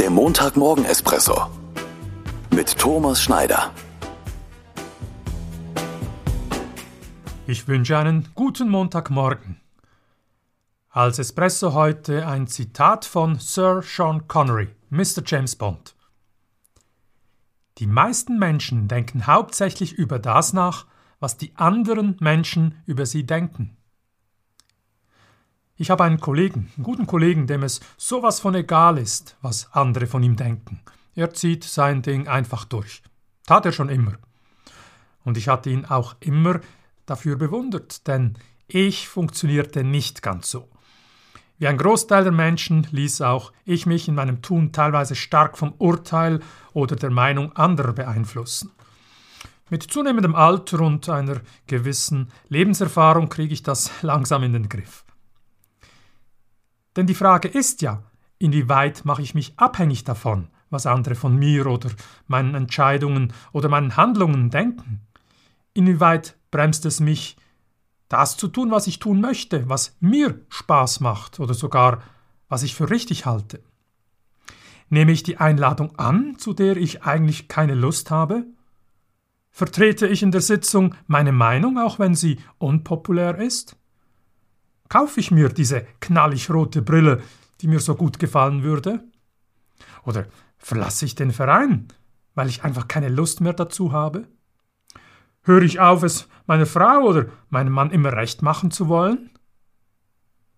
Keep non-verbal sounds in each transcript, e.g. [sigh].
Der Montagmorgen-Espresso mit Thomas Schneider. Ich wünsche einen guten Montagmorgen. Als Espresso heute ein Zitat von Sir Sean Connery, Mr. James Bond. Die meisten Menschen denken hauptsächlich über das nach, was die anderen Menschen über sie denken. Ich habe einen Kollegen, einen guten Kollegen, dem es sowas von egal ist, was andere von ihm denken. Er zieht sein Ding einfach durch. Tat er schon immer. Und ich hatte ihn auch immer dafür bewundert, denn ich funktionierte nicht ganz so. Wie ein Großteil der Menschen ließ auch ich mich in meinem Tun teilweise stark vom Urteil oder der Meinung anderer beeinflussen. Mit zunehmendem Alter und einer gewissen Lebenserfahrung kriege ich das [laughs] langsam in den Griff. Denn die Frage ist ja, inwieweit mache ich mich abhängig davon, was andere von mir oder meinen Entscheidungen oder meinen Handlungen denken? Inwieweit bremst es mich, das zu tun, was ich tun möchte, was mir Spaß macht oder sogar was ich für richtig halte? Nehme ich die Einladung an, zu der ich eigentlich keine Lust habe? Vertrete ich in der Sitzung meine Meinung, auch wenn sie unpopulär ist? Kaufe ich mir diese knallig rote Brille, die mir so gut gefallen würde? Oder verlasse ich den Verein, weil ich einfach keine Lust mehr dazu habe? Höre ich auf, es meiner Frau oder meinem Mann immer recht machen zu wollen?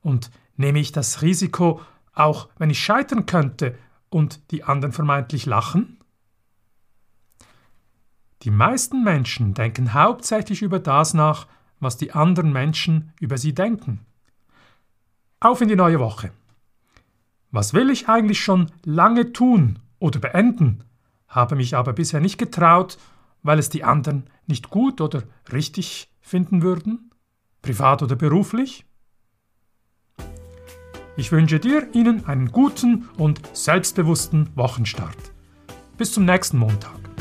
Und nehme ich das Risiko, auch wenn ich scheitern könnte und die anderen vermeintlich lachen? Die meisten Menschen denken hauptsächlich über das nach, was die anderen Menschen über sie denken. Auf in die neue Woche. Was will ich eigentlich schon lange tun oder beenden, habe mich aber bisher nicht getraut, weil es die anderen nicht gut oder richtig finden würden, privat oder beruflich? Ich wünsche dir Ihnen einen guten und selbstbewussten Wochenstart. Bis zum nächsten Montag.